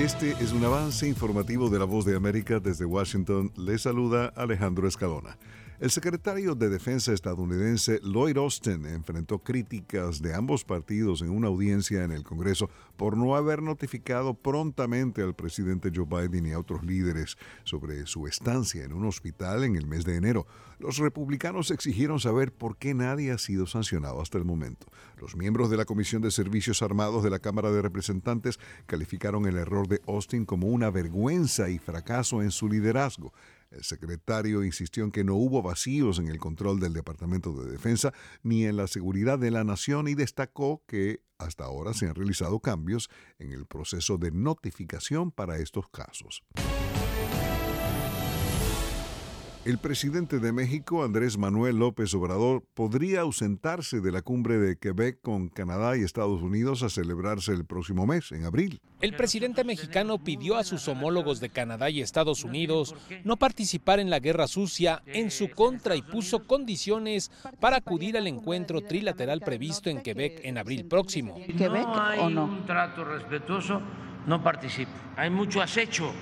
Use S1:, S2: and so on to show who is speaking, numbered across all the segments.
S1: Este es un avance informativo de la Voz de América desde Washington. Le saluda Alejandro Escalona. El secretario de Defensa estadounidense Lloyd Austin enfrentó críticas de ambos partidos en una audiencia en el Congreso por no haber notificado prontamente al presidente Joe Biden y a otros líderes sobre su estancia en un hospital en el mes de enero. Los republicanos exigieron saber por qué nadie ha sido sancionado hasta el momento. Los miembros de la Comisión de Servicios Armados de la Cámara de Representantes calificaron el error de Austin como una vergüenza y fracaso en su liderazgo. El secretario insistió en que no hubo vacíos en el control del Departamento de Defensa ni en la seguridad de la nación y destacó que hasta ahora se han realizado cambios en el proceso de notificación para estos casos. El presidente de México, Andrés Manuel López Obrador, podría ausentarse de la cumbre de Quebec con Canadá y Estados Unidos a celebrarse el próximo mes, en abril.
S2: El presidente mexicano pidió a sus homólogos de Canadá y Estados Unidos no participar en la guerra sucia en su contra y puso condiciones para acudir al encuentro trilateral previsto en Quebec en abril próximo.
S3: ¿Quebec o no?
S4: Un trato respetuoso, no participo. Hay mucho acecho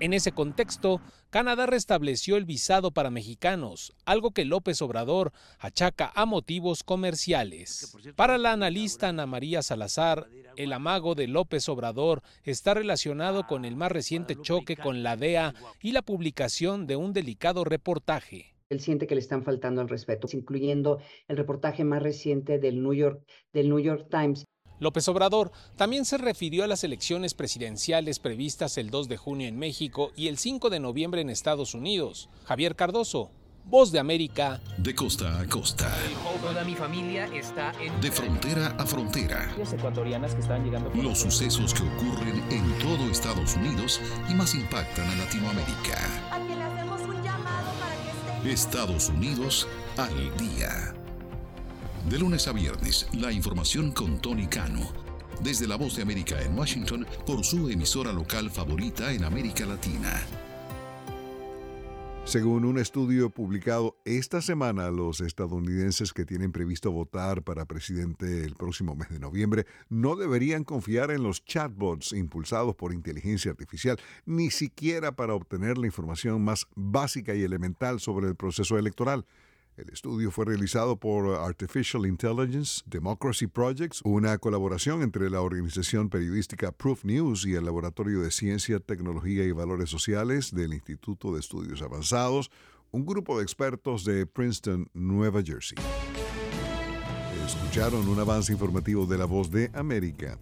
S2: en ese contexto, Canadá restableció el visado para mexicanos, algo que López Obrador achaca a motivos comerciales. Para la analista Ana María Salazar, el amago de López Obrador está relacionado con el más reciente choque con la DEA y la publicación de un delicado reportaje.
S3: Él siente que le están faltando al respeto, incluyendo el reportaje más reciente del New York, del New York Times
S2: López Obrador también se refirió a las elecciones presidenciales previstas el 2 de junio en México y el 5 de noviembre en Estados Unidos. Javier Cardoso, Voz de América.
S5: De costa a costa.
S6: Toda mi familia está en...
S5: De frontera a frontera.
S6: ecuatorianas que están llegando...
S5: Los sucesos que ocurren en todo Estados Unidos y más impactan a Latinoamérica. Estados Unidos al día. De lunes a viernes, la información con Tony Cano. Desde la voz de América en Washington por su emisora local favorita en América Latina.
S1: Según un estudio publicado esta semana, los estadounidenses que tienen previsto votar para presidente el próximo mes de noviembre no deberían confiar en los chatbots impulsados por inteligencia artificial, ni siquiera para obtener la información más básica y elemental sobre el proceso electoral. El estudio fue realizado por Artificial Intelligence Democracy Projects, una colaboración entre la organización periodística Proof News y el Laboratorio de Ciencia, Tecnología y Valores Sociales del Instituto de Estudios Avanzados, un grupo de expertos de Princeton, Nueva Jersey. Escucharon un avance informativo de la voz de América.